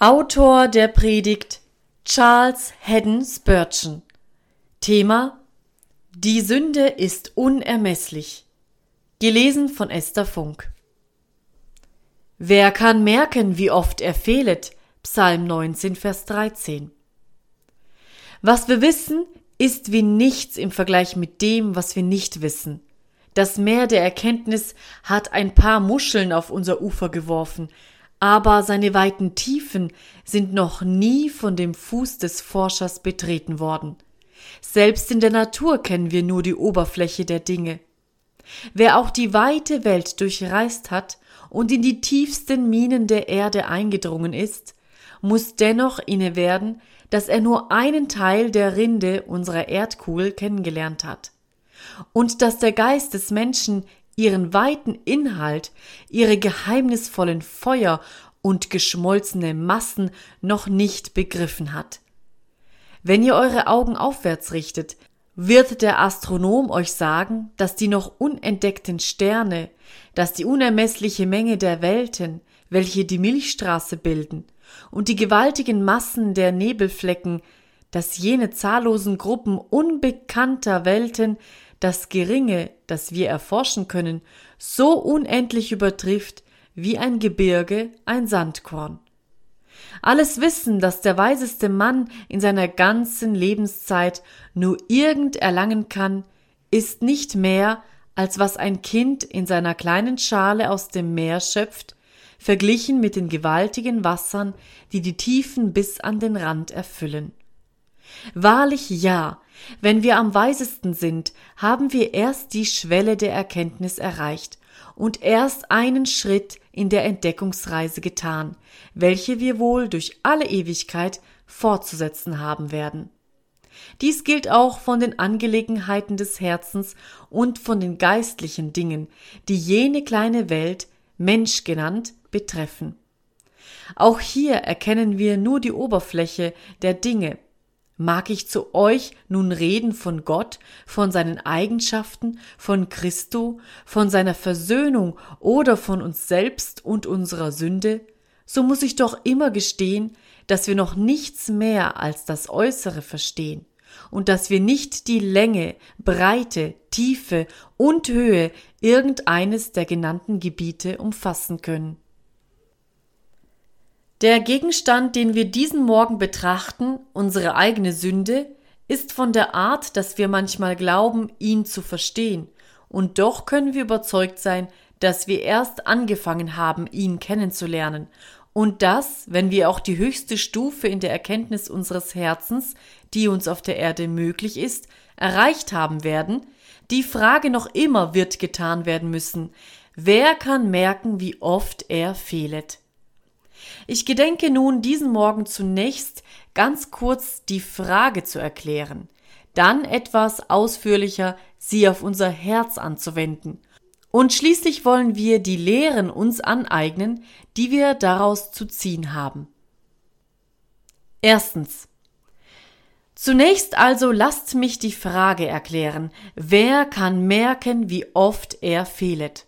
Autor der Predigt Charles Haddon Spurgeon. Thema Die Sünde ist unermesslich. Gelesen von Esther Funk. Wer kann merken, wie oft er fehlet? Psalm 19, Vers 13. Was wir wissen, ist wie nichts im Vergleich mit dem, was wir nicht wissen. Das Meer der Erkenntnis hat ein paar Muscheln auf unser Ufer geworfen, aber seine weiten Tiefen sind noch nie von dem Fuß des Forschers betreten worden. Selbst in der Natur kennen wir nur die Oberfläche der Dinge. Wer auch die weite Welt durchreist hat und in die tiefsten Minen der Erde eingedrungen ist, muss dennoch inne werden, dass er nur einen Teil der Rinde unserer Erdkugel kennengelernt hat. Und dass der Geist des Menschen ihren weiten Inhalt, ihre geheimnisvollen Feuer und geschmolzene Massen noch nicht begriffen hat. Wenn ihr eure Augen aufwärts richtet, wird der Astronom euch sagen, dass die noch unentdeckten Sterne, dass die unermessliche Menge der Welten, welche die Milchstraße bilden, und die gewaltigen Massen der Nebelflecken, dass jene zahllosen Gruppen unbekannter Welten das Geringe, das wir erforschen können, so unendlich übertrifft wie ein Gebirge ein Sandkorn. Alles Wissen, das der weiseste Mann in seiner ganzen Lebenszeit nur irgend erlangen kann, ist nicht mehr, als was ein Kind in seiner kleinen Schale aus dem Meer schöpft, verglichen mit den gewaltigen Wassern, die die Tiefen bis an den Rand erfüllen. Wahrlich ja, wenn wir am weisesten sind, haben wir erst die Schwelle der Erkenntnis erreicht und erst einen Schritt in der Entdeckungsreise getan, welche wir wohl durch alle Ewigkeit fortzusetzen haben werden. Dies gilt auch von den Angelegenheiten des Herzens und von den geistlichen Dingen, die jene kleine Welt, Mensch genannt, betreffen. Auch hier erkennen wir nur die Oberfläche der Dinge, Mag ich zu euch nun reden von Gott, von seinen Eigenschaften, von Christo, von seiner Versöhnung oder von uns selbst und unserer Sünde, so muss ich doch immer gestehen, dass wir noch nichts mehr als das Äußere verstehen und dass wir nicht die Länge, Breite, Tiefe und Höhe irgendeines der genannten Gebiete umfassen können. Der Gegenstand, den wir diesen Morgen betrachten, unsere eigene Sünde, ist von der Art, dass wir manchmal glauben, ihn zu verstehen, und doch können wir überzeugt sein, dass wir erst angefangen haben, ihn kennenzulernen, und dass, wenn wir auch die höchste Stufe in der Erkenntnis unseres Herzens, die uns auf der Erde möglich ist, erreicht haben werden, die Frage noch immer wird getan werden müssen, wer kann merken, wie oft er fehlet. Ich gedenke nun diesen Morgen zunächst ganz kurz die Frage zu erklären, dann etwas ausführlicher sie auf unser Herz anzuwenden. Und schließlich wollen wir die Lehren uns aneignen, die wir daraus zu ziehen haben. Erstens. Zunächst also lasst mich die Frage erklären, wer kann merken, wie oft er fehlet?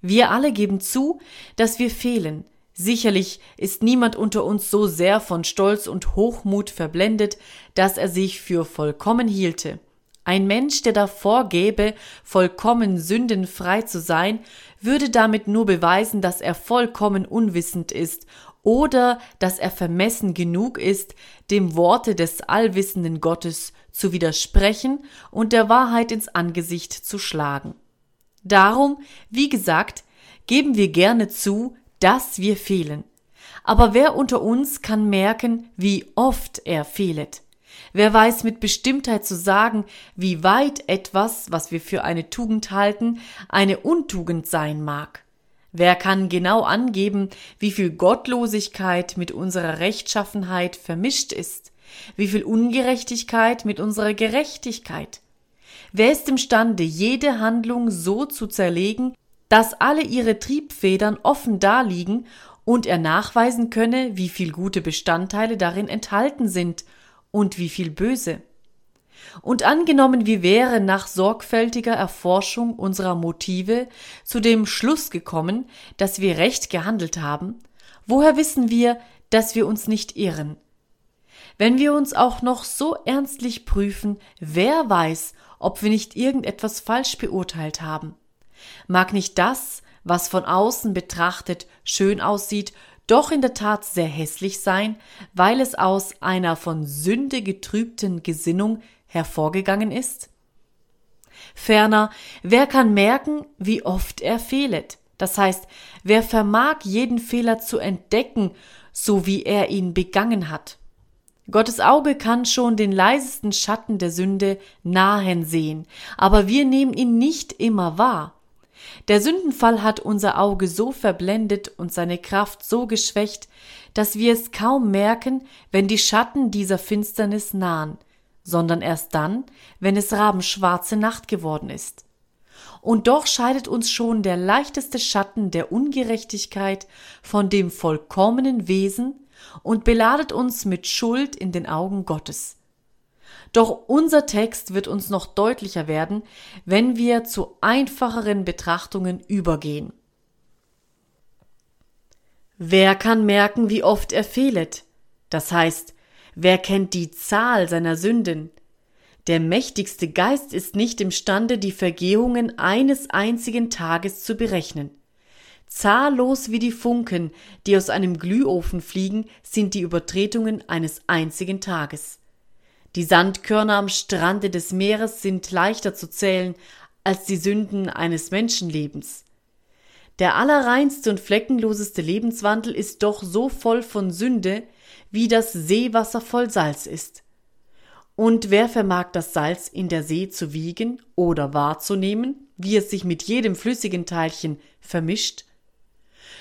Wir alle geben zu, dass wir fehlen, Sicherlich ist niemand unter uns so sehr von Stolz und Hochmut verblendet, dass er sich für vollkommen hielte. Ein Mensch, der davor gäbe, vollkommen sündenfrei zu sein, würde damit nur beweisen, dass er vollkommen unwissend ist oder dass er vermessen genug ist, dem Worte des allwissenden Gottes zu widersprechen und der Wahrheit ins Angesicht zu schlagen. Darum, wie gesagt, geben wir gerne zu, dass wir fehlen. Aber wer unter uns kann merken, wie oft er fehlet? Wer weiß mit Bestimmtheit zu sagen, wie weit etwas, was wir für eine Tugend halten, eine Untugend sein mag? Wer kann genau angeben, wie viel Gottlosigkeit mit unserer Rechtschaffenheit vermischt ist? Wie viel Ungerechtigkeit mit unserer Gerechtigkeit? Wer ist imstande, jede Handlung so zu zerlegen, dass alle ihre Triebfedern offen daliegen und er nachweisen könne, wie viel gute Bestandteile darin enthalten sind und wie viel böse. Und angenommen, wir wären nach sorgfältiger Erforschung unserer Motive zu dem Schluss gekommen, dass wir recht gehandelt haben, woher wissen wir, dass wir uns nicht irren. Wenn wir uns auch noch so ernstlich prüfen, wer weiß, ob wir nicht irgendetwas falsch beurteilt haben. Mag nicht das, was von außen betrachtet schön aussieht, doch in der Tat sehr hässlich sein, weil es aus einer von Sünde getrübten Gesinnung hervorgegangen ist? Ferner, wer kann merken, wie oft er fehlet? Das heißt, wer vermag jeden Fehler zu entdecken, so wie er ihn begangen hat? Gottes Auge kann schon den leisesten Schatten der Sünde nahen sehen, aber wir nehmen ihn nicht immer wahr. Der Sündenfall hat unser Auge so verblendet und seine Kraft so geschwächt, dass wir es kaum merken, wenn die Schatten dieser Finsternis nahen, sondern erst dann, wenn es rabenschwarze Nacht geworden ist. Und doch scheidet uns schon der leichteste Schatten der Ungerechtigkeit von dem vollkommenen Wesen und beladet uns mit Schuld in den Augen Gottes. Doch unser Text wird uns noch deutlicher werden, wenn wir zu einfacheren Betrachtungen übergehen. Wer kann merken, wie oft er fehlet? Das heißt, wer kennt die Zahl seiner Sünden? Der mächtigste Geist ist nicht imstande, die Vergehungen eines einzigen Tages zu berechnen. Zahllos wie die Funken, die aus einem Glühofen fliegen, sind die Übertretungen eines einzigen Tages. Die Sandkörner am Strande des Meeres sind leichter zu zählen als die Sünden eines Menschenlebens. Der allerreinste und fleckenloseste Lebenswandel ist doch so voll von Sünde, wie das Seewasser voll Salz ist. Und wer vermag das Salz in der See zu wiegen oder wahrzunehmen, wie es sich mit jedem flüssigen Teilchen vermischt?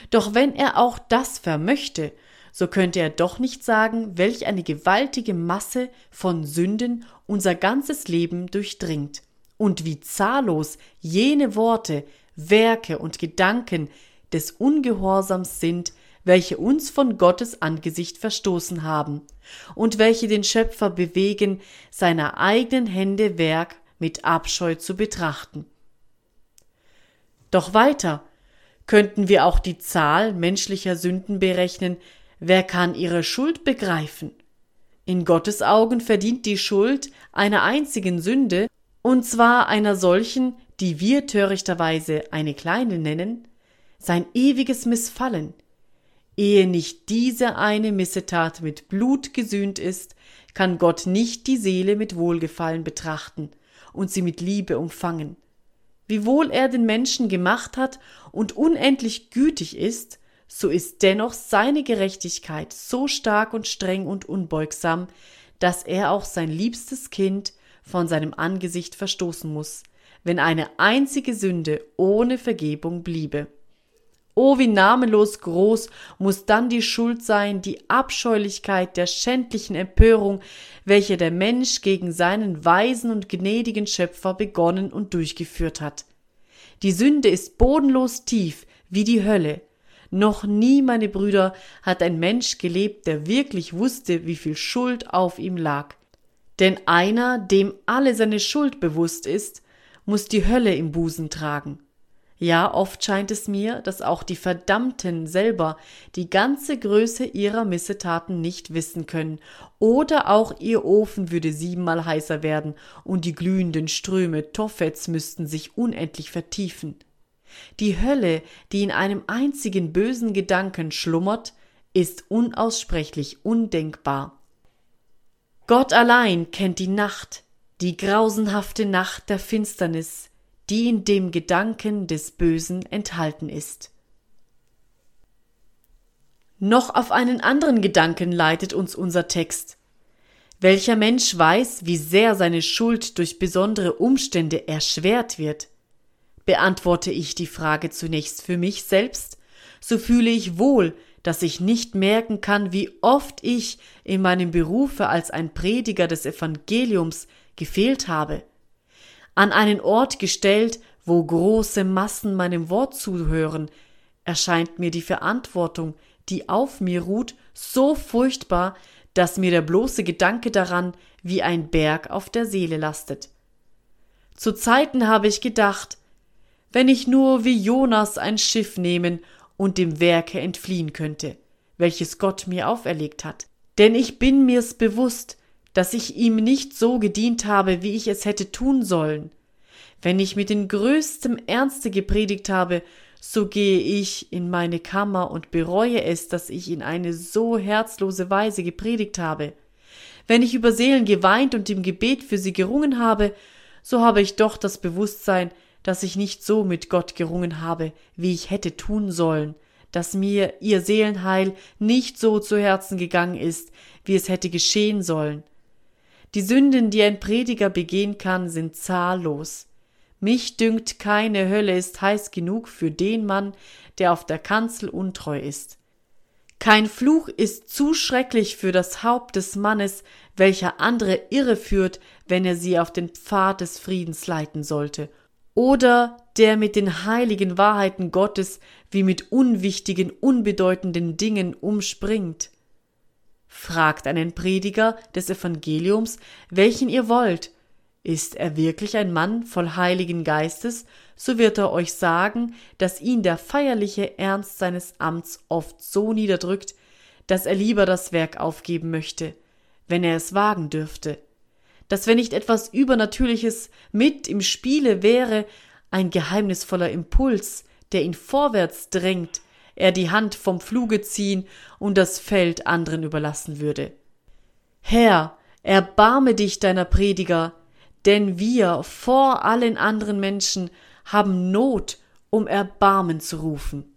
Doch wenn er auch das vermöchte, so könnte er doch nicht sagen, welch eine gewaltige Masse von Sünden unser ganzes Leben durchdringt und wie zahllos jene Worte, Werke und Gedanken des Ungehorsams sind, welche uns von Gottes Angesicht verstoßen haben und welche den Schöpfer bewegen, seiner eigenen Hände Werk mit Abscheu zu betrachten. Doch weiter könnten wir auch die Zahl menschlicher Sünden berechnen, Wer kann ihre Schuld begreifen? In Gottes Augen verdient die Schuld einer einzigen Sünde, und zwar einer solchen, die wir törichterweise eine kleine nennen, sein ewiges Missfallen. Ehe nicht diese eine Missetat mit Blut gesühnt ist, kann Gott nicht die Seele mit Wohlgefallen betrachten und sie mit Liebe umfangen. Wiewohl er den Menschen gemacht hat und unendlich gütig ist, so ist dennoch seine Gerechtigkeit so stark und streng und unbeugsam, dass er auch sein liebstes Kind von seinem Angesicht verstoßen muss, wenn eine einzige Sünde ohne Vergebung bliebe. O wie namenlos groß muss dann die Schuld sein, die Abscheulichkeit der schändlichen Empörung, welche der Mensch gegen seinen weisen und gnädigen Schöpfer begonnen und durchgeführt hat. Die Sünde ist bodenlos tief wie die Hölle, noch nie, meine Brüder, hat ein Mensch gelebt, der wirklich wusste, wie viel Schuld auf ihm lag. Denn einer, dem alle seine Schuld bewusst ist, muss die Hölle im Busen tragen. Ja, oft scheint es mir, dass auch die Verdammten selber die ganze Größe ihrer Missetaten nicht wissen können, oder auch ihr Ofen würde siebenmal heißer werden, und die glühenden Ströme Toffets müssten sich unendlich vertiefen. Die Hölle, die in einem einzigen bösen Gedanken schlummert, ist unaussprechlich undenkbar. Gott allein kennt die Nacht, die grausenhafte Nacht der Finsternis, die in dem Gedanken des Bösen enthalten ist. Noch auf einen anderen Gedanken leitet uns unser Text. Welcher Mensch weiß, wie sehr seine Schuld durch besondere Umstände erschwert wird? Beantworte ich die Frage zunächst für mich selbst, so fühle ich wohl, dass ich nicht merken kann, wie oft ich in meinem Berufe als ein Prediger des Evangeliums gefehlt habe. An einen Ort gestellt, wo große Massen meinem Wort zuhören, erscheint mir die Verantwortung, die auf mir ruht, so furchtbar, dass mir der bloße Gedanke daran wie ein Berg auf der Seele lastet. Zu Zeiten habe ich gedacht, wenn ich nur wie Jonas ein Schiff nehmen und dem Werke entfliehen könnte. welches Gott mir auferlegt hat. Denn ich bin mir's bewusst, dass ich ihm nicht so gedient habe, wie ich es hätte tun sollen. Wenn ich mit den größtem Ernste gepredigt habe, so gehe ich in meine Kammer und bereue es, dass ich in eine so herzlose Weise gepredigt habe. Wenn ich über Seelen geweint und im Gebet für sie gerungen habe, so habe ich doch das Bewusstsein, dass ich nicht so mit Gott gerungen habe, wie ich hätte tun sollen, dass mir ihr Seelenheil nicht so zu Herzen gegangen ist, wie es hätte geschehen sollen. Die Sünden, die ein Prediger begehen kann, sind zahllos. Mich dünkt, keine Hölle ist heiß genug für den Mann, der auf der Kanzel untreu ist. Kein Fluch ist zu schrecklich für das Haupt des Mannes, welcher andere irre führt, wenn er sie auf den Pfad des Friedens leiten sollte, oder der mit den heiligen Wahrheiten Gottes wie mit unwichtigen, unbedeutenden Dingen umspringt. Fragt einen Prediger des Evangeliums, welchen ihr wollt, ist er wirklich ein Mann voll heiligen Geistes, so wird er euch sagen, dass ihn der feierliche Ernst seines Amts oft so niederdrückt, dass er lieber das Werk aufgeben möchte, wenn er es wagen dürfte, dass wenn nicht etwas Übernatürliches mit im Spiele wäre, ein geheimnisvoller Impuls, der ihn vorwärts drängt, er die Hand vom Fluge ziehen und das Feld anderen überlassen würde. Herr, erbarme dich deiner Prediger, denn wir vor allen anderen Menschen haben Not, um Erbarmen zu rufen.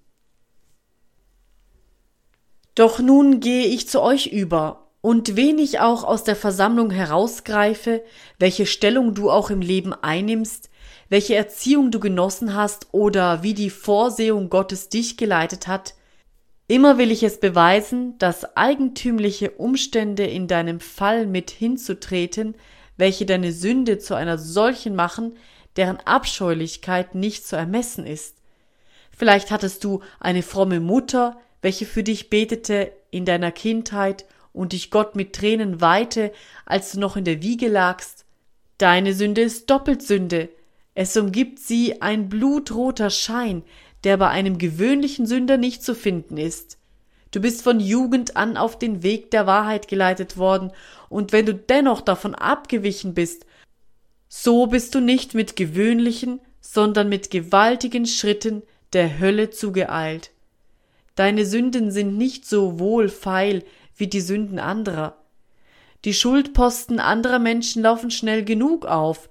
Doch nun gehe ich zu euch über, und wen ich auch aus der Versammlung herausgreife, welche Stellung du auch im Leben einnimmst, welche Erziehung du genossen hast oder wie die Vorsehung Gottes dich geleitet hat, immer will ich es beweisen, dass eigentümliche Umstände in deinem Fall mit hinzutreten, welche deine Sünde zu einer solchen machen, deren Abscheulichkeit nicht zu ermessen ist. Vielleicht hattest du eine fromme Mutter, welche für dich betete in deiner Kindheit und dich Gott mit Tränen weihte, als du noch in der Wiege lagst. Deine Sünde ist doppelt Sünde. Es umgibt sie ein blutroter Schein, der bei einem gewöhnlichen Sünder nicht zu finden ist. Du bist von Jugend an auf den Weg der Wahrheit geleitet worden, und wenn du dennoch davon abgewichen bist, so bist du nicht mit gewöhnlichen, sondern mit gewaltigen Schritten der Hölle zugeeilt. Deine Sünden sind nicht so wohlfeil wie die Sünden anderer. Die Schuldposten anderer Menschen laufen schnell genug auf,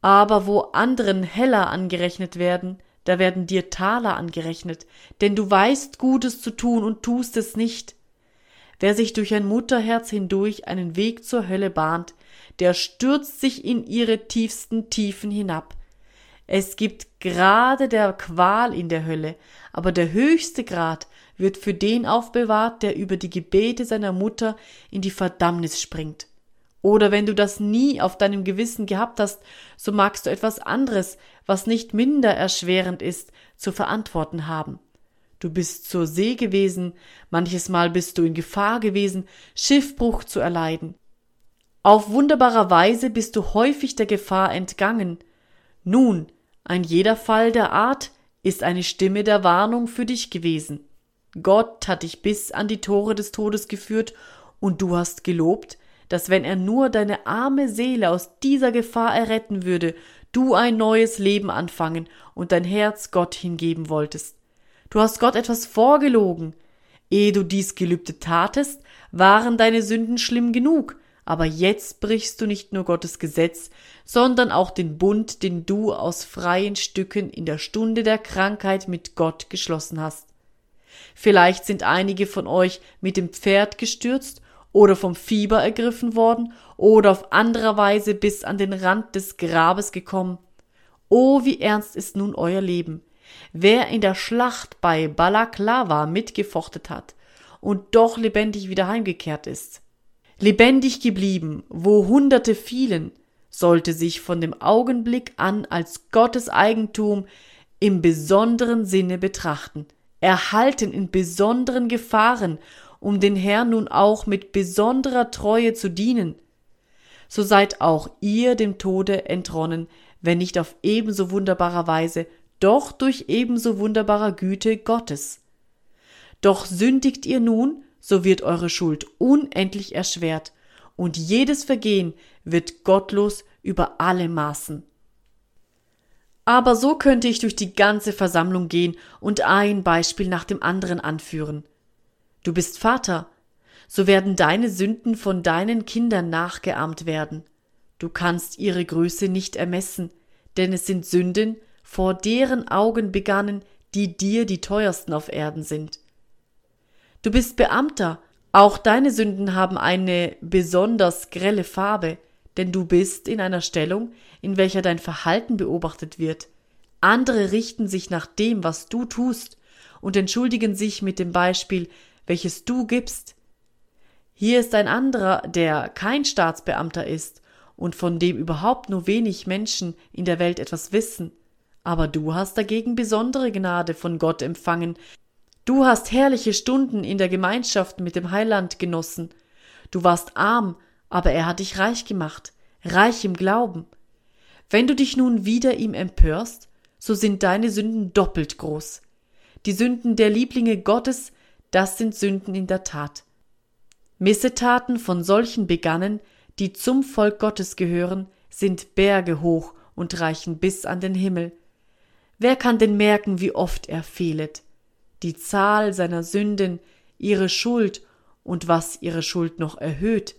aber wo anderen heller angerechnet werden, da werden dir Taler angerechnet, denn du weißt Gutes zu tun und tust es nicht. Wer sich durch ein Mutterherz hindurch einen Weg zur Hölle bahnt, der stürzt sich in ihre tiefsten Tiefen hinab. Es gibt Grade der Qual in der Hölle, aber der höchste Grad wird für den aufbewahrt, der über die Gebete seiner Mutter in die Verdammnis springt. Oder wenn du das nie auf deinem Gewissen gehabt hast, so magst du etwas anderes, was nicht minder erschwerend ist, zu verantworten haben. Du bist zur See gewesen, manches Mal bist du in Gefahr gewesen, Schiffbruch zu erleiden. Auf wunderbare Weise bist du häufig der Gefahr entgangen. Nun, ein jeder Fall der Art ist eine Stimme der Warnung für dich gewesen. Gott hat dich bis an die Tore des Todes geführt, und du hast gelobt, dass wenn er nur deine arme Seele aus dieser Gefahr erretten würde, du ein neues Leben anfangen und dein Herz Gott hingeben wolltest. Du hast Gott etwas vorgelogen. Ehe du dies Gelübde tatest, waren deine Sünden schlimm genug, aber jetzt brichst du nicht nur Gottes Gesetz, sondern auch den Bund, den du aus freien Stücken in der Stunde der Krankheit mit Gott geschlossen hast. Vielleicht sind einige von euch mit dem Pferd gestürzt oder vom Fieber ergriffen worden oder auf anderer Weise bis an den Rand des Grabes gekommen. Oh, wie ernst ist nun euer Leben. Wer in der Schlacht bei Balaklava mitgefochtet hat und doch lebendig wieder heimgekehrt ist, lebendig geblieben, wo Hunderte fielen, sollte sich von dem Augenblick an als Gottes Eigentum im besonderen Sinne betrachten, erhalten in besonderen Gefahren um den Herrn nun auch mit besonderer Treue zu dienen. So seid auch ihr dem Tode entronnen, wenn nicht auf ebenso wunderbarer Weise, doch durch ebenso wunderbarer Güte Gottes. Doch sündigt ihr nun, so wird eure Schuld unendlich erschwert, und jedes Vergehen wird gottlos über alle Maßen. Aber so könnte ich durch die ganze Versammlung gehen und ein Beispiel nach dem anderen anführen. Du bist Vater, so werden deine Sünden von deinen Kindern nachgeahmt werden. Du kannst ihre Größe nicht ermessen, denn es sind Sünden, vor deren Augen begannen, die dir die teuersten auf Erden sind. Du bist Beamter, auch deine Sünden haben eine besonders grelle Farbe, denn du bist in einer Stellung, in welcher dein Verhalten beobachtet wird. Andere richten sich nach dem, was du tust, und entschuldigen sich mit dem Beispiel, welches du gibst. Hier ist ein anderer, der kein Staatsbeamter ist und von dem überhaupt nur wenig Menschen in der Welt etwas wissen. Aber du hast dagegen besondere Gnade von Gott empfangen. Du hast herrliche Stunden in der Gemeinschaft mit dem Heiland genossen. Du warst arm, aber er hat dich reich gemacht, reich im Glauben. Wenn du dich nun wieder ihm empörst, so sind deine Sünden doppelt groß. Die Sünden der Lieblinge Gottes, das sind Sünden in der Tat. Missetaten von solchen begannen, die zum Volk Gottes gehören, sind Berge hoch und reichen bis an den Himmel. Wer kann denn merken, wie oft er fehlet? Die Zahl seiner Sünden, ihre Schuld und was ihre Schuld noch erhöht,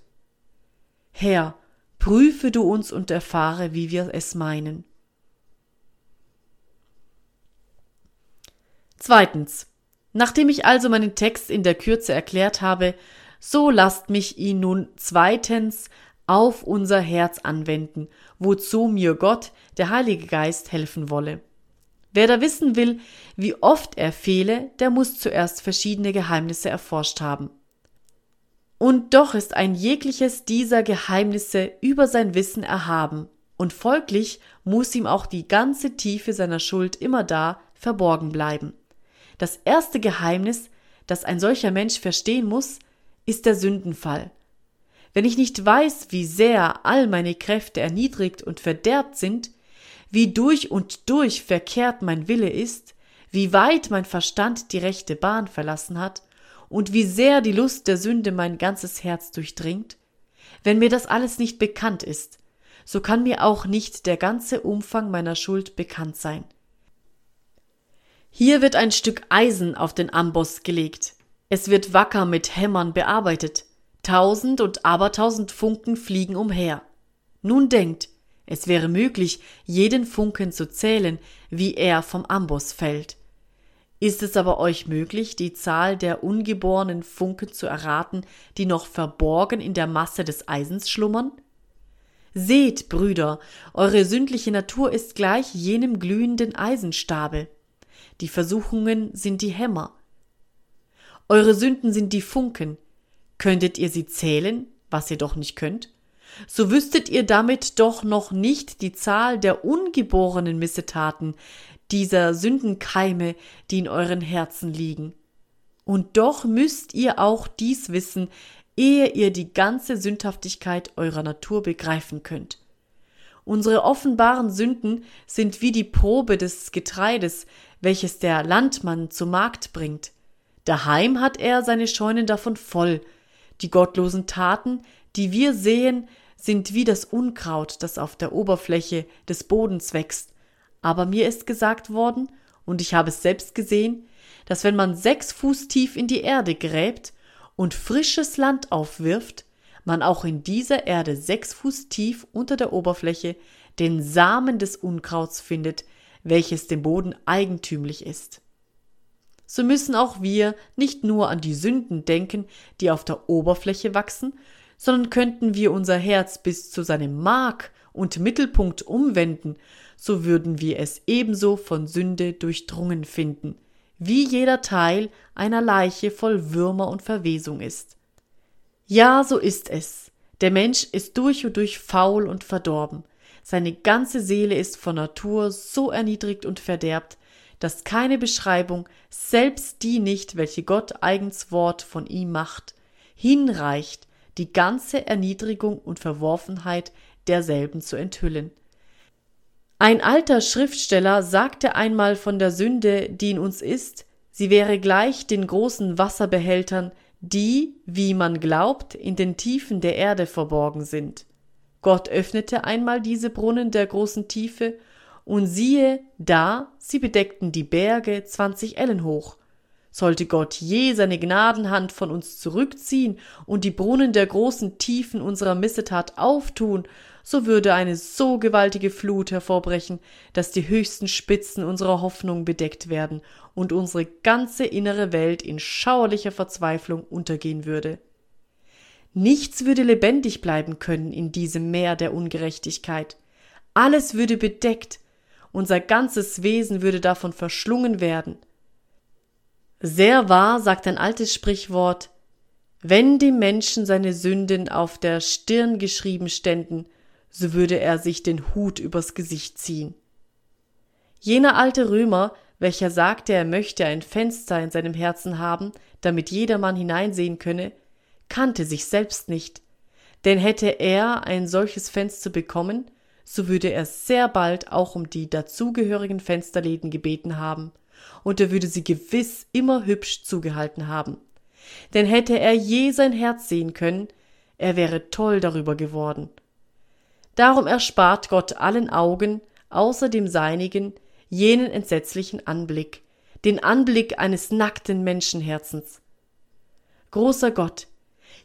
Herr, prüfe du uns und erfahre, wie wir es meinen. Zweitens. Nachdem ich also meinen Text in der Kürze erklärt habe, so lasst mich ihn nun zweitens auf unser Herz anwenden, wozu mir Gott, der Heilige Geist, helfen wolle. Wer da wissen will, wie oft er fehle, der muss zuerst verschiedene Geheimnisse erforscht haben. Und doch ist ein jegliches dieser Geheimnisse über sein Wissen erhaben, und folglich muss ihm auch die ganze Tiefe seiner Schuld immer da verborgen bleiben. Das erste Geheimnis, das ein solcher Mensch verstehen muss, ist der Sündenfall. Wenn ich nicht weiß, wie sehr all meine Kräfte erniedrigt und verderbt sind, wie durch und durch verkehrt mein Wille ist, wie weit mein Verstand die rechte Bahn verlassen hat, und wie sehr die Lust der Sünde mein ganzes Herz durchdringt? Wenn mir das alles nicht bekannt ist, so kann mir auch nicht der ganze Umfang meiner Schuld bekannt sein. Hier wird ein Stück Eisen auf den Amboss gelegt. Es wird wacker mit Hämmern bearbeitet. Tausend und abertausend Funken fliegen umher. Nun denkt, es wäre möglich, jeden Funken zu zählen, wie er vom Amboss fällt. Ist es aber euch möglich, die Zahl der ungeborenen Funken zu erraten, die noch verborgen in der Masse des Eisens schlummern? Seht, Brüder, eure sündliche Natur ist gleich jenem glühenden Eisenstabe. Die Versuchungen sind die Hämmer. Eure Sünden sind die Funken. Könntet ihr sie zählen, was ihr doch nicht könnt? So wüsstet ihr damit doch noch nicht die Zahl der ungeborenen Missetaten, dieser Sündenkeime, die in euren Herzen liegen. Und doch müsst ihr auch dies wissen, ehe ihr die ganze Sündhaftigkeit eurer Natur begreifen könnt. Unsere offenbaren Sünden sind wie die Probe des Getreides, welches der Landmann zum Markt bringt. Daheim hat er seine Scheunen davon voll. Die gottlosen Taten, die wir sehen, sind wie das Unkraut, das auf der Oberfläche des Bodens wächst aber mir ist gesagt worden, und ich habe es selbst gesehen, dass wenn man sechs Fuß tief in die Erde gräbt und frisches Land aufwirft, man auch in dieser Erde sechs Fuß tief unter der Oberfläche den Samen des Unkrauts findet, welches dem Boden eigentümlich ist. So müssen auch wir nicht nur an die Sünden denken, die auf der Oberfläche wachsen, sondern könnten wir unser Herz bis zu seinem Mark und Mittelpunkt umwenden so würden wir es ebenso von Sünde durchdrungen finden, wie jeder Teil einer Leiche voll Würmer und Verwesung ist. Ja, so ist es. Der Mensch ist durch und durch faul und verdorben. Seine ganze Seele ist von Natur so erniedrigt und verderbt, dass keine Beschreibung, selbst die nicht, welche Gott eigens Wort von ihm macht, hinreicht, die ganze Erniedrigung und Verworfenheit derselben zu enthüllen. Ein alter Schriftsteller sagte einmal von der Sünde, die in uns ist, Sie wäre gleich den großen Wasserbehältern, die, wie man glaubt, in den Tiefen der Erde verborgen sind. Gott öffnete einmal diese Brunnen der großen Tiefe, und siehe, da, sie bedeckten die Berge zwanzig Ellen hoch. Sollte Gott je seine Gnadenhand von uns zurückziehen und die Brunnen der großen Tiefen unserer Missetat auftun, so würde eine so gewaltige Flut hervorbrechen, dass die höchsten Spitzen unserer Hoffnung bedeckt werden und unsere ganze innere Welt in schauerlicher Verzweiflung untergehen würde. Nichts würde lebendig bleiben können in diesem Meer der Ungerechtigkeit. Alles würde bedeckt, unser ganzes Wesen würde davon verschlungen werden. Sehr wahr sagt ein altes Sprichwort, wenn dem Menschen seine Sünden auf der Stirn geschrieben ständen, so würde er sich den Hut übers Gesicht ziehen. Jener alte Römer, welcher sagte, er möchte ein Fenster in seinem Herzen haben, damit jedermann hineinsehen könne, kannte sich selbst nicht, denn hätte er ein solches Fenster bekommen, so würde er sehr bald auch um die dazugehörigen Fensterläden gebeten haben, und er würde sie gewiss immer hübsch zugehalten haben. Denn hätte er je sein Herz sehen können, er wäre toll darüber geworden. Darum erspart Gott allen Augen, außer dem seinigen, jenen entsetzlichen Anblick, den Anblick eines nackten Menschenherzens. Großer Gott,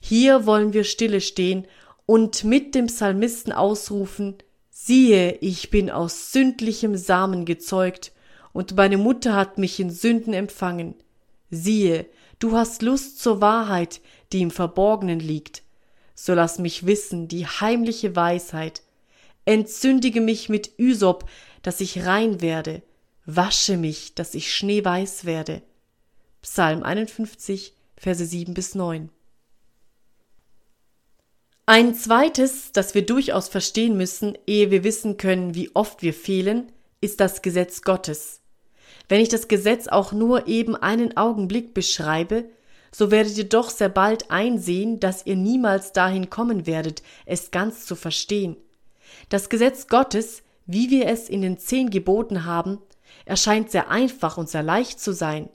hier wollen wir stille stehen und mit dem Psalmisten ausrufen, siehe, ich bin aus sündlichem Samen gezeugt, und meine Mutter hat mich in Sünden empfangen. Siehe, du hast Lust zur Wahrheit, die im Verborgenen liegt. So lass mich wissen die heimliche Weisheit. Entzündige mich mit Üsop, dass ich rein werde. Wasche mich, dass ich schneeweiß werde. Psalm 51, Verse 7 bis 9. Ein zweites, das wir durchaus verstehen müssen, ehe wir wissen können, wie oft wir fehlen, ist das Gesetz Gottes. Wenn ich das Gesetz auch nur eben einen Augenblick beschreibe, so werdet ihr doch sehr bald einsehen, dass ihr niemals dahin kommen werdet, es ganz zu verstehen. Das Gesetz Gottes, wie wir es in den zehn Geboten haben, erscheint sehr einfach und sehr leicht zu sein.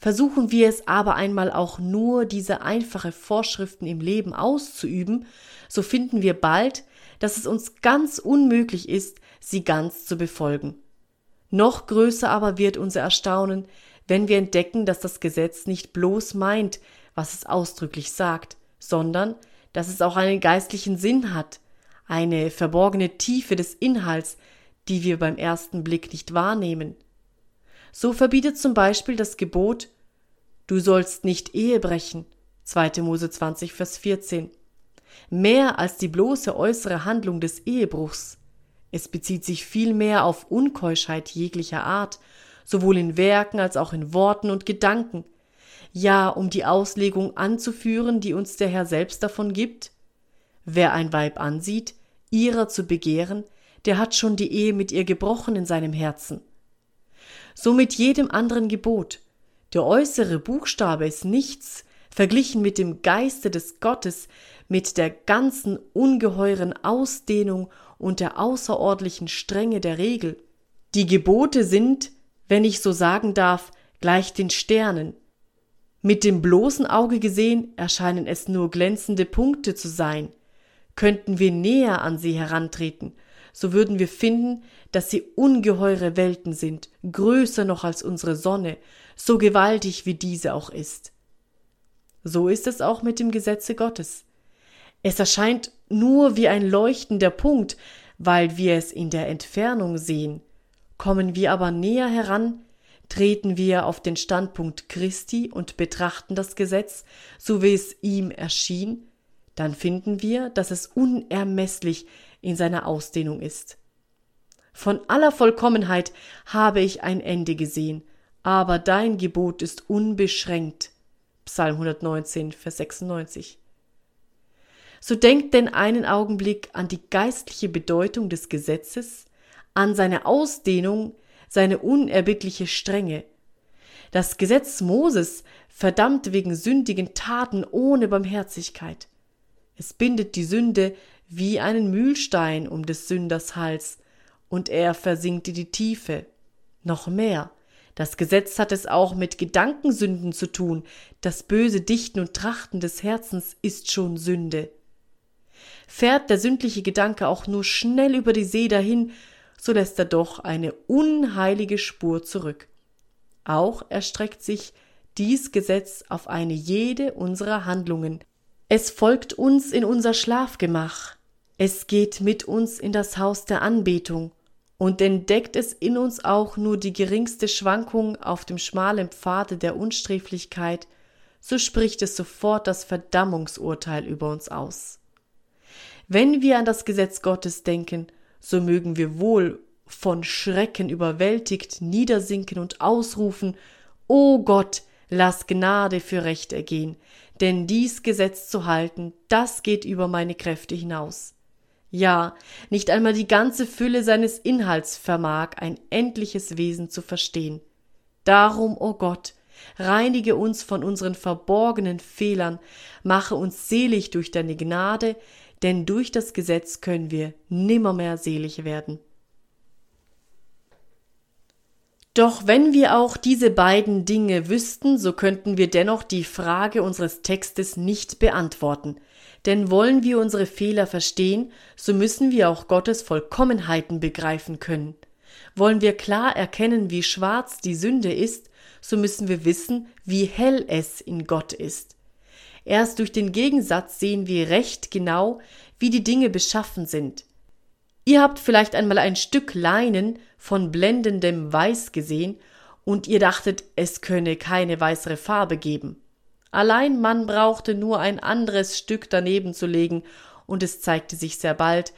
Versuchen wir es aber einmal auch nur, diese einfache Vorschriften im Leben auszuüben, so finden wir bald, dass es uns ganz unmöglich ist, sie ganz zu befolgen. Noch größer aber wird unser Erstaunen, wenn wir entdecken, dass das Gesetz nicht bloß meint, was es ausdrücklich sagt, sondern dass es auch einen geistlichen Sinn hat, eine verborgene Tiefe des Inhalts, die wir beim ersten Blick nicht wahrnehmen. So verbietet zum Beispiel das Gebot, du sollst nicht Ehe brechen, 2. Mose 20, Vers 14, mehr als die bloße äußere Handlung des Ehebruchs. Es bezieht sich vielmehr auf Unkeuschheit jeglicher Art, sowohl in Werken als auch in Worten und Gedanken, ja, um die Auslegung anzuführen, die uns der Herr selbst davon gibt. Wer ein Weib ansieht, ihrer zu begehren, der hat schon die Ehe mit ihr gebrochen in seinem Herzen so mit jedem anderen Gebot. Der äußere Buchstabe ist nichts, verglichen mit dem Geiste des Gottes, mit der ganzen ungeheuren Ausdehnung und der außerordentlichen Strenge der Regel. Die Gebote sind, wenn ich so sagen darf, gleich den Sternen. Mit dem bloßen Auge gesehen erscheinen es nur glänzende Punkte zu sein. Könnten wir näher an sie herantreten, so würden wir finden, dass sie ungeheure Welten sind, größer noch als unsere Sonne, so gewaltig wie diese auch ist. So ist es auch mit dem Gesetze Gottes. Es erscheint nur wie ein leuchtender Punkt, weil wir es in der Entfernung sehen. Kommen wir aber näher heran, treten wir auf den Standpunkt Christi und betrachten das Gesetz, so wie es ihm erschien, dann finden wir, dass es unermesslich in seiner Ausdehnung ist. Von aller Vollkommenheit habe ich ein Ende gesehen, aber dein Gebot ist unbeschränkt. Psalm 119, Vers 96. So denkt denn einen Augenblick an die geistliche Bedeutung des Gesetzes, an seine Ausdehnung, seine unerbittliche Strenge. Das Gesetz Moses verdammt wegen sündigen Taten ohne Barmherzigkeit. Es bindet die Sünde wie einen Mühlstein um des Sünders Hals, und er versinkt in die Tiefe. Noch mehr, Das Gesetz hat es auch mit Gedankensünden zu tun. Das böse Dichten und Trachten des Herzens ist schon Sünde. Fährt der sündliche Gedanke auch nur schnell über die See dahin, so lässt er doch eine unheilige Spur zurück. Auch erstreckt sich dies Gesetz auf eine jede unserer Handlungen. Es folgt uns in unser Schlafgemach, es geht mit uns in das Haus der Anbetung und entdeckt es in uns auch nur die geringste Schwankung auf dem schmalen Pfade der Unsträflichkeit, so spricht es sofort das Verdammungsurteil über uns aus. Wenn wir an das Gesetz Gottes denken, so mögen wir wohl von Schrecken überwältigt niedersinken und ausrufen, O Gott, lass Gnade für Recht ergehen, denn dies Gesetz zu halten, das geht über meine Kräfte hinaus. Ja, nicht einmal die ganze Fülle seines Inhalts vermag ein endliches Wesen zu verstehen. Darum, o oh Gott, reinige uns von unseren verborgenen Fehlern, mache uns selig durch deine Gnade, denn durch das Gesetz können wir nimmermehr selig werden. Doch wenn wir auch diese beiden Dinge wüssten, so könnten wir dennoch die Frage unseres Textes nicht beantworten. Denn wollen wir unsere Fehler verstehen, so müssen wir auch Gottes Vollkommenheiten begreifen können. Wollen wir klar erkennen, wie schwarz die Sünde ist, so müssen wir wissen, wie hell es in Gott ist. Erst durch den Gegensatz sehen wir recht genau, wie die Dinge beschaffen sind. Ihr habt vielleicht einmal ein Stück Leinen von blendendem Weiß gesehen und ihr dachtet, es könne keine weißere Farbe geben. Allein man brauchte nur ein anderes Stück daneben zu legen und es zeigte sich sehr bald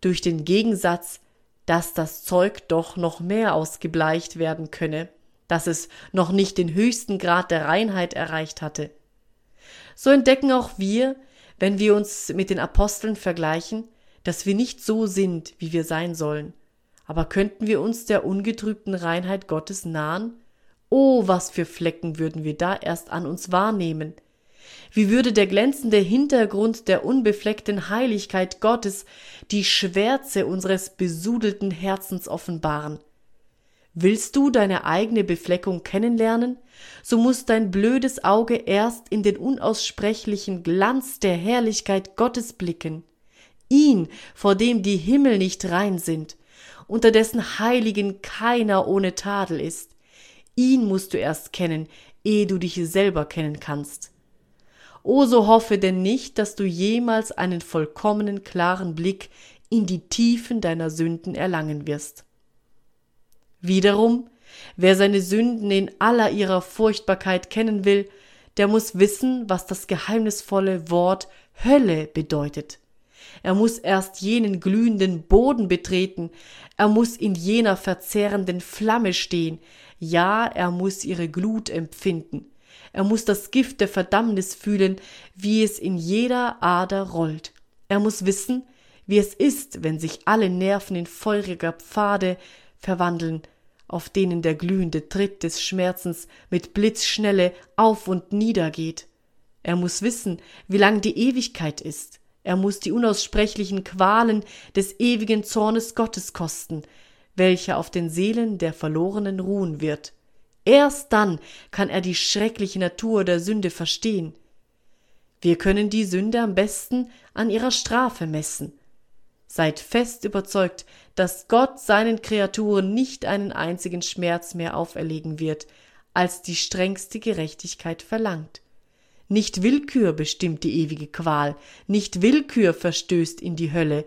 durch den Gegensatz, dass das Zeug doch noch mehr ausgebleicht werden könne, dass es noch nicht den höchsten Grad der Reinheit erreicht hatte. So entdecken auch wir, wenn wir uns mit den Aposteln vergleichen, dass wir nicht so sind, wie wir sein sollen. Aber könnten wir uns der ungetrübten Reinheit Gottes nahen? Oh, was für Flecken würden wir da erst an uns wahrnehmen. Wie würde der glänzende Hintergrund der unbefleckten Heiligkeit Gottes die Schwärze unseres besudelten Herzens offenbaren? Willst du deine eigene Befleckung kennenlernen, so muss dein blödes Auge erst in den unaussprechlichen Glanz der Herrlichkeit Gottes blicken ihn, vor dem die Himmel nicht rein sind, unter dessen Heiligen keiner ohne Tadel ist. Ihn musst du erst kennen, ehe du dich selber kennen kannst. O so hoffe denn nicht, dass du jemals einen vollkommenen klaren Blick in die Tiefen deiner Sünden erlangen wirst. Wiederum, wer seine Sünden in aller ihrer Furchtbarkeit kennen will, der muss wissen, was das geheimnisvolle Wort Hölle bedeutet. Er muss erst jenen glühenden Boden betreten, er muss in jener verzehrenden Flamme stehen, ja, er muss ihre Glut empfinden, er muss das Gift der Verdammnis fühlen, wie es in jeder Ader rollt. Er muss wissen, wie es ist, wenn sich alle Nerven in feuriger Pfade verwandeln, auf denen der glühende Tritt des Schmerzens mit Blitzschnelle auf und nieder geht. Er muss wissen, wie lang die Ewigkeit ist, er muss die unaussprechlichen Qualen des ewigen Zornes Gottes kosten, welcher auf den Seelen der Verlorenen ruhen wird. Erst dann kann er die schreckliche Natur der Sünde verstehen. Wir können die Sünde am besten an ihrer Strafe messen. Seid fest überzeugt, dass Gott seinen Kreaturen nicht einen einzigen Schmerz mehr auferlegen wird, als die strengste Gerechtigkeit verlangt. Nicht Willkür bestimmt die ewige Qual, nicht Willkür verstößt in die Hölle.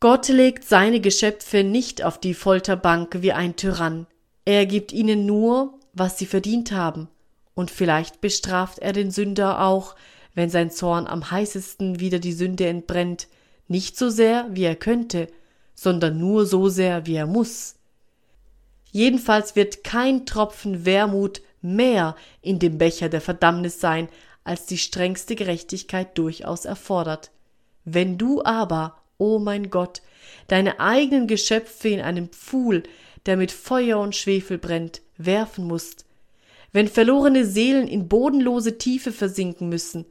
Gott legt seine Geschöpfe nicht auf die Folterbank wie ein Tyrann. Er gibt ihnen nur, was sie verdient haben. Und vielleicht bestraft er den Sünder auch, wenn sein Zorn am heißesten wieder die Sünde entbrennt, nicht so sehr, wie er könnte, sondern nur so sehr, wie er muss. Jedenfalls wird kein Tropfen Wermut mehr in dem Becher der Verdammnis sein, als die strengste Gerechtigkeit durchaus erfordert. Wenn du aber, o oh mein Gott, deine eigenen Geschöpfe in einen Pfuhl, der mit Feuer und Schwefel brennt, werfen musst, wenn verlorene Seelen in bodenlose Tiefe versinken müssen,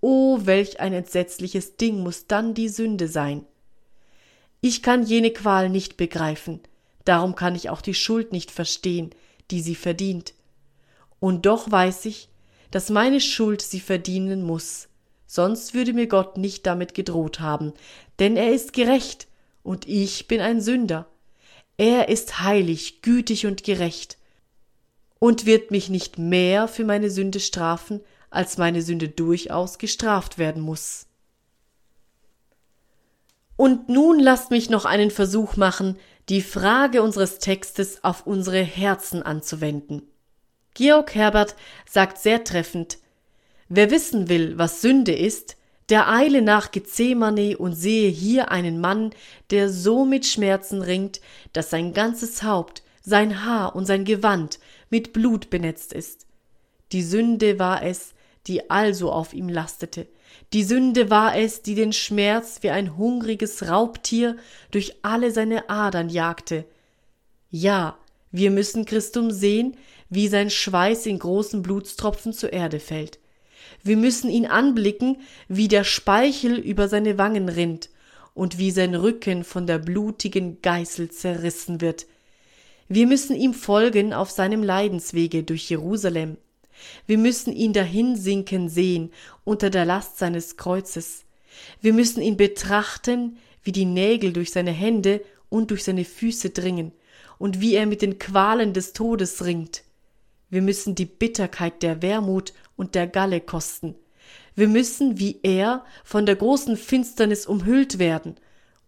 oh, welch ein entsetzliches Ding muss dann die Sünde sein. Ich kann jene Qual nicht begreifen, darum kann ich auch die Schuld nicht verstehen, die sie verdient. Und doch weiß ich, dass meine Schuld sie verdienen muss, sonst würde mir Gott nicht damit gedroht haben, denn er ist gerecht, und ich bin ein Sünder. Er ist heilig, gütig und gerecht, und wird mich nicht mehr für meine Sünde strafen, als meine Sünde durchaus gestraft werden muss. Und nun lasst mich noch einen Versuch machen, die Frage unseres Textes auf unsere Herzen anzuwenden. Georg Herbert sagt sehr treffend, wer wissen will, was Sünde ist, der eile nach Gethsemane und sehe hier einen Mann, der so mit Schmerzen ringt, dass sein ganzes Haupt, sein Haar und sein Gewand mit Blut benetzt ist. Die Sünde war es, die also auf ihm lastete. Die Sünde war es, die den Schmerz wie ein hungriges Raubtier durch alle seine Adern jagte. Ja, wir müssen Christum sehen, wie sein Schweiß in großen Blutstropfen zur Erde fällt. Wir müssen ihn anblicken, wie der Speichel über seine Wangen rinnt und wie sein Rücken von der blutigen Geißel zerrissen wird. Wir müssen ihm folgen auf seinem Leidenswege durch Jerusalem. Wir müssen ihn dahinsinken sehen unter der Last seines Kreuzes. Wir müssen ihn betrachten, wie die Nägel durch seine Hände und durch seine Füße dringen und wie er mit den Qualen des Todes ringt. Wir müssen die Bitterkeit der Wermut und der Galle kosten. Wir müssen wie er von der großen Finsternis umhüllt werden,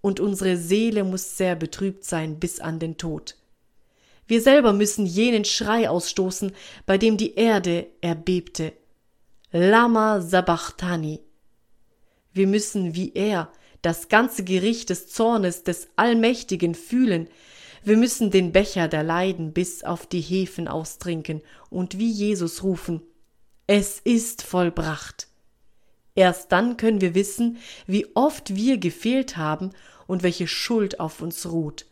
und unsere Seele muss sehr betrübt sein bis an den Tod. Wir selber müssen jenen Schrei ausstoßen, bei dem die Erde erbebte. Lama Sabachthani. Wir müssen wie er das ganze Gericht des Zornes des Allmächtigen fühlen, wir müssen den Becher der Leiden bis auf die Hefen austrinken und wie Jesus rufen, es ist vollbracht. Erst dann können wir wissen, wie oft wir gefehlt haben und welche Schuld auf uns ruht.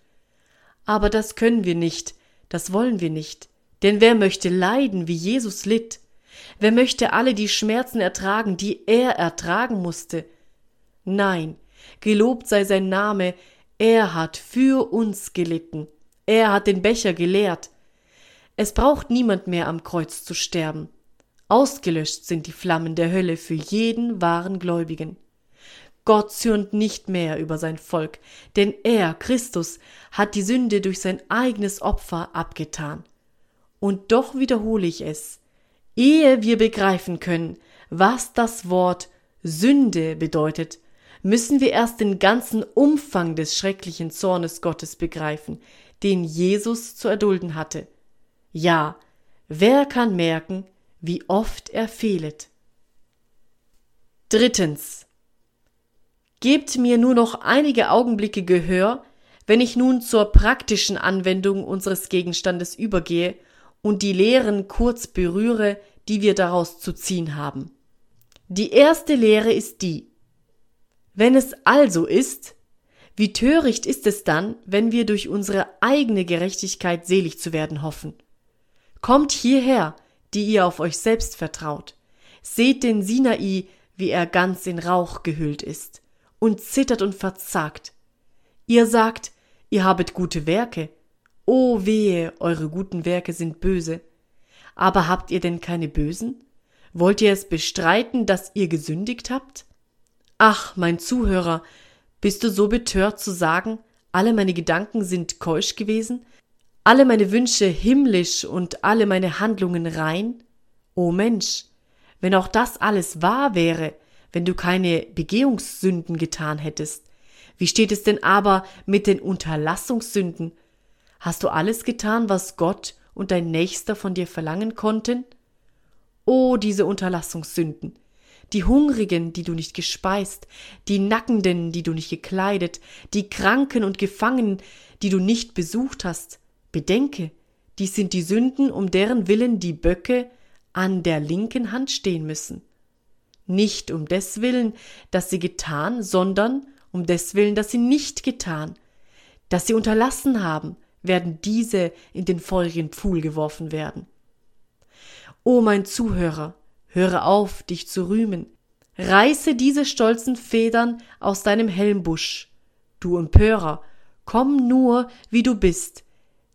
Aber das können wir nicht, das wollen wir nicht, denn wer möchte leiden, wie Jesus litt? Wer möchte alle die Schmerzen ertragen, die er ertragen musste? Nein, gelobt sei sein Name, er hat für uns gelitten. Er hat den Becher geleert. Es braucht niemand mehr am Kreuz zu sterben. Ausgelöscht sind die Flammen der Hölle für jeden wahren Gläubigen. Gott zürnt nicht mehr über sein Volk, denn er, Christus, hat die Sünde durch sein eigenes Opfer abgetan. Und doch wiederhole ich es, ehe wir begreifen können, was das Wort Sünde bedeutet, müssen wir erst den ganzen Umfang des schrecklichen Zornes Gottes begreifen, den Jesus zu erdulden hatte. Ja, wer kann merken, wie oft er fehlet? Drittens. Gebt mir nur noch einige Augenblicke Gehör, wenn ich nun zur praktischen Anwendung unseres Gegenstandes übergehe und die Lehren kurz berühre, die wir daraus zu ziehen haben. Die erste Lehre ist die, wenn es also ist, wie töricht ist es dann, wenn wir durch unsere eigene Gerechtigkeit selig zu werden hoffen? Kommt hierher, die ihr auf euch selbst vertraut. Seht den Sinai, wie er ganz in Rauch gehüllt ist und zittert und verzagt. Ihr sagt, ihr habet gute Werke. O wehe, eure guten Werke sind böse. Aber habt ihr denn keine bösen? Wollt ihr es bestreiten, dass ihr gesündigt habt? Ach, mein Zuhörer, bist du so betört zu sagen, alle meine Gedanken sind keusch gewesen, alle meine Wünsche himmlisch und alle meine Handlungen rein? O Mensch, wenn auch das alles wahr wäre, wenn du keine Begehungssünden getan hättest, wie steht es denn aber mit den Unterlassungssünden? Hast du alles getan, was Gott und dein Nächster von dir verlangen konnten? O diese Unterlassungssünden, die Hungrigen, die du nicht gespeist, die Nackenden, die du nicht gekleidet, die Kranken und Gefangenen, die du nicht besucht hast. Bedenke, dies sind die Sünden, um deren Willen die Böcke an der linken Hand stehen müssen. Nicht um des Willen, dass sie getan, sondern um des Willen, dass sie nicht getan. Dass sie unterlassen haben, werden diese in den feurigen Pfuhl geworfen werden. O mein Zuhörer, Höre auf, dich zu rühmen. Reiße diese stolzen Federn aus deinem Helmbusch. Du Empörer, komm nur, wie du bist.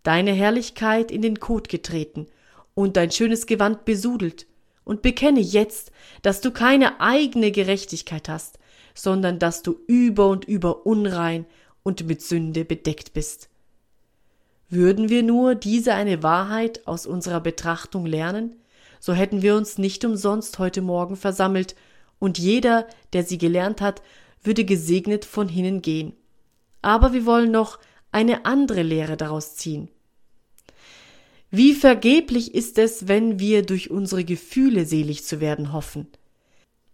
deine Herrlichkeit in den Kot getreten und dein schönes Gewand besudelt, und bekenne jetzt, dass du keine eigene Gerechtigkeit hast, sondern dass du über und über unrein und mit Sünde bedeckt bist. Würden wir nur diese eine Wahrheit aus unserer Betrachtung lernen, so hätten wir uns nicht umsonst heute Morgen versammelt, und jeder, der sie gelernt hat, würde gesegnet von hinnen gehen. Aber wir wollen noch eine andere Lehre daraus ziehen. Wie vergeblich ist es, wenn wir durch unsere Gefühle selig zu werden hoffen.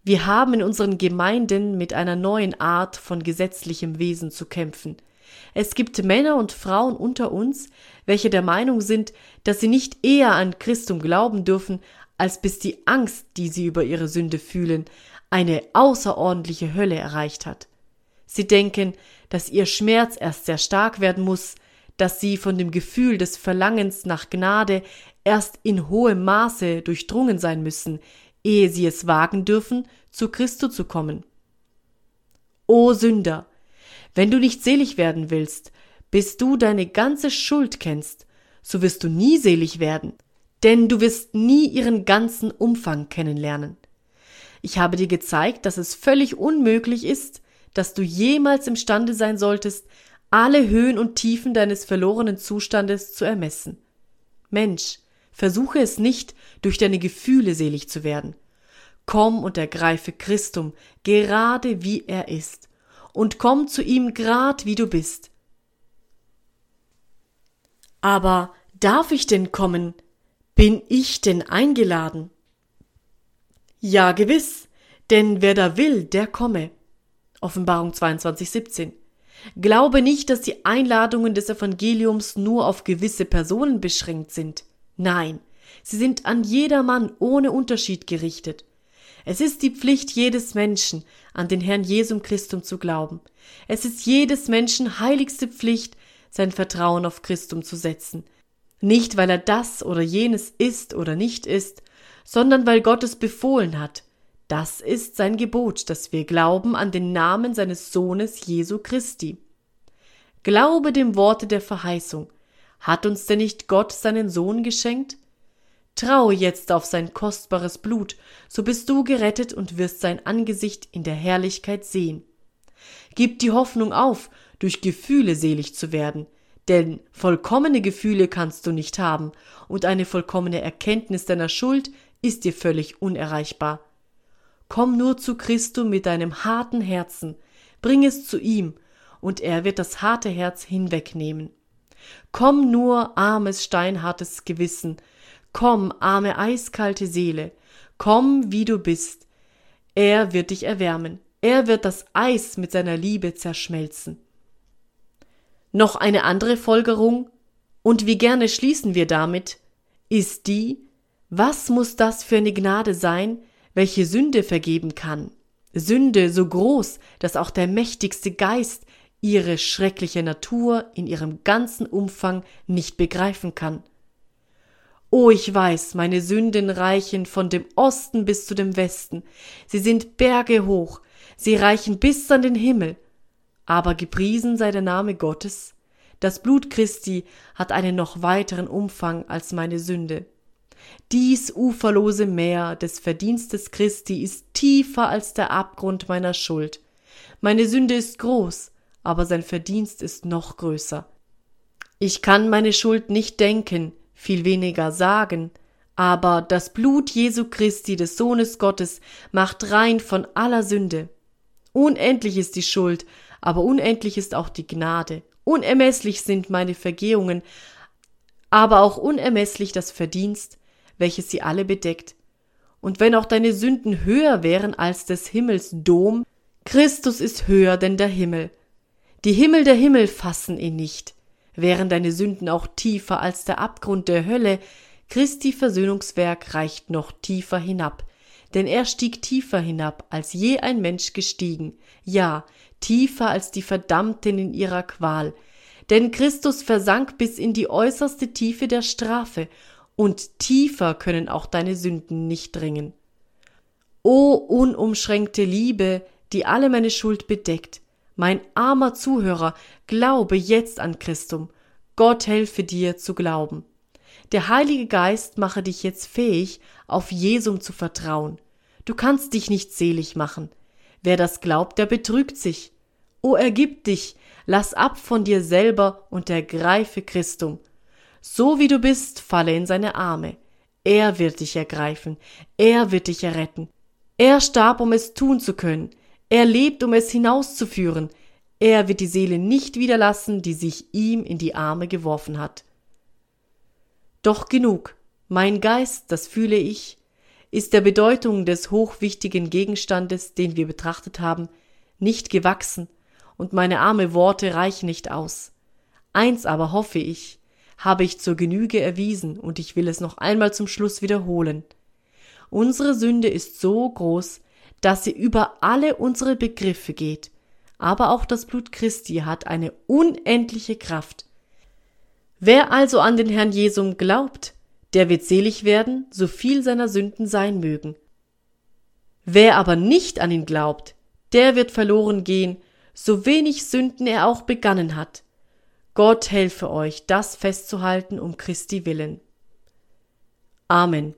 Wir haben in unseren Gemeinden mit einer neuen Art von gesetzlichem Wesen zu kämpfen. Es gibt Männer und Frauen unter uns, welche der Meinung sind, dass sie nicht eher an Christum glauben dürfen, als bis die Angst, die sie über ihre Sünde fühlen, eine außerordentliche Hölle erreicht hat. Sie denken, dass ihr Schmerz erst sehr stark werden muss, dass sie von dem Gefühl des Verlangens nach Gnade erst in hohem Maße durchdrungen sein müssen, ehe sie es wagen dürfen, zu Christo zu kommen. O Sünder, wenn du nicht selig werden willst, bis du deine ganze Schuld kennst, so wirst du nie selig werden, denn du wirst nie ihren ganzen Umfang kennenlernen. Ich habe dir gezeigt, dass es völlig unmöglich ist, dass du jemals imstande sein solltest, alle Höhen und Tiefen deines verlorenen Zustandes zu ermessen. Mensch, versuche es nicht, durch deine Gefühle selig zu werden. Komm und ergreife Christum, gerade wie er ist, und komm zu ihm grad wie du bist. Aber darf ich denn kommen? Bin ich denn eingeladen? Ja, gewiss, denn wer da will, der komme. Offenbarung 22, 17. Glaube nicht, dass die Einladungen des Evangeliums nur auf gewisse Personen beschränkt sind. Nein, sie sind an jedermann ohne Unterschied gerichtet. Es ist die Pflicht jedes Menschen, an den Herrn Jesum Christum zu glauben. Es ist jedes Menschen heiligste Pflicht, sein Vertrauen auf Christum zu setzen. Nicht, weil er das oder jenes ist oder nicht ist, sondern weil Gott es befohlen hat. Das ist sein Gebot, dass wir glauben an den Namen seines Sohnes Jesu Christi. Glaube dem Worte der Verheißung. Hat uns denn nicht Gott seinen Sohn geschenkt? Traue jetzt auf sein kostbares Blut, so bist du gerettet und wirst sein Angesicht in der Herrlichkeit sehen. Gib die Hoffnung auf, durch Gefühle selig zu werden, denn vollkommene Gefühle kannst du nicht haben, und eine vollkommene Erkenntnis deiner Schuld ist dir völlig unerreichbar. Komm nur zu Christum mit deinem harten Herzen, bring es zu ihm, und er wird das harte Herz hinwegnehmen. Komm nur, armes, steinhartes Gewissen, komm, arme, eiskalte Seele, komm, wie du bist. Er wird dich erwärmen, er wird das Eis mit seiner Liebe zerschmelzen. Noch eine andere Folgerung, und wie gerne schließen wir damit, ist die, was muss das für eine Gnade sein, welche Sünde vergeben kann? Sünde so groß, dass auch der mächtigste Geist ihre schreckliche Natur in ihrem ganzen Umfang nicht begreifen kann. O ich weiß, meine Sünden reichen von dem Osten bis zu dem Westen, sie sind Berge hoch, sie reichen bis an den Himmel. Aber gepriesen sei der Name Gottes, das Blut Christi hat einen noch weiteren Umfang als meine Sünde. Dies uferlose Meer des Verdienstes Christi ist tiefer als der Abgrund meiner Schuld. Meine Sünde ist groß, aber sein Verdienst ist noch größer. Ich kann meine Schuld nicht denken, viel weniger sagen, aber das Blut Jesu Christi des Sohnes Gottes macht rein von aller Sünde. Unendlich ist die Schuld, aber unendlich ist auch die Gnade. Unermesslich sind meine Vergehungen, aber auch unermesslich das Verdienst, welches sie alle bedeckt. Und wenn auch deine Sünden höher wären als des Himmels Dom, Christus ist höher denn der Himmel. Die Himmel der Himmel fassen ihn nicht. Wären deine Sünden auch tiefer als der Abgrund der Hölle, Christi Versöhnungswerk reicht noch tiefer hinab, denn er stieg tiefer hinab, als je ein Mensch gestiegen, ja, tiefer als die Verdammten in ihrer Qual, denn Christus versank bis in die äußerste Tiefe der Strafe und tiefer können auch deine Sünden nicht dringen. O unumschränkte Liebe, die alle meine Schuld bedeckt, mein armer Zuhörer, glaube jetzt an Christum. Gott helfe dir zu glauben. Der Heilige Geist mache dich jetzt fähig, auf Jesum zu vertrauen. Du kannst dich nicht selig machen. Wer das glaubt, der betrügt sich. O ergib dich, lass ab von dir selber und ergreife Christum. So wie du bist, falle in seine Arme. Er wird dich ergreifen, er wird dich erretten. Er starb, um es tun zu können. Er lebt, um es hinauszuführen. Er wird die Seele nicht wiederlassen, die sich ihm in die Arme geworfen hat. Doch genug. Mein Geist, das fühle ich, ist der Bedeutung des hochwichtigen Gegenstandes, den wir betrachtet haben, nicht gewachsen, und meine arme Worte reichen nicht aus. Eins aber hoffe ich, habe ich zur Genüge erwiesen, und ich will es noch einmal zum Schluss wiederholen. Unsere Sünde ist so groß, dass sie über alle unsere Begriffe geht, aber auch das Blut Christi hat eine unendliche Kraft. Wer also an den Herrn Jesum glaubt, der wird selig werden, so viel seiner Sünden sein mögen. Wer aber nicht an ihn glaubt, der wird verloren gehen, so wenig Sünden er auch begangen hat. Gott helfe euch, das festzuhalten um Christi willen. Amen.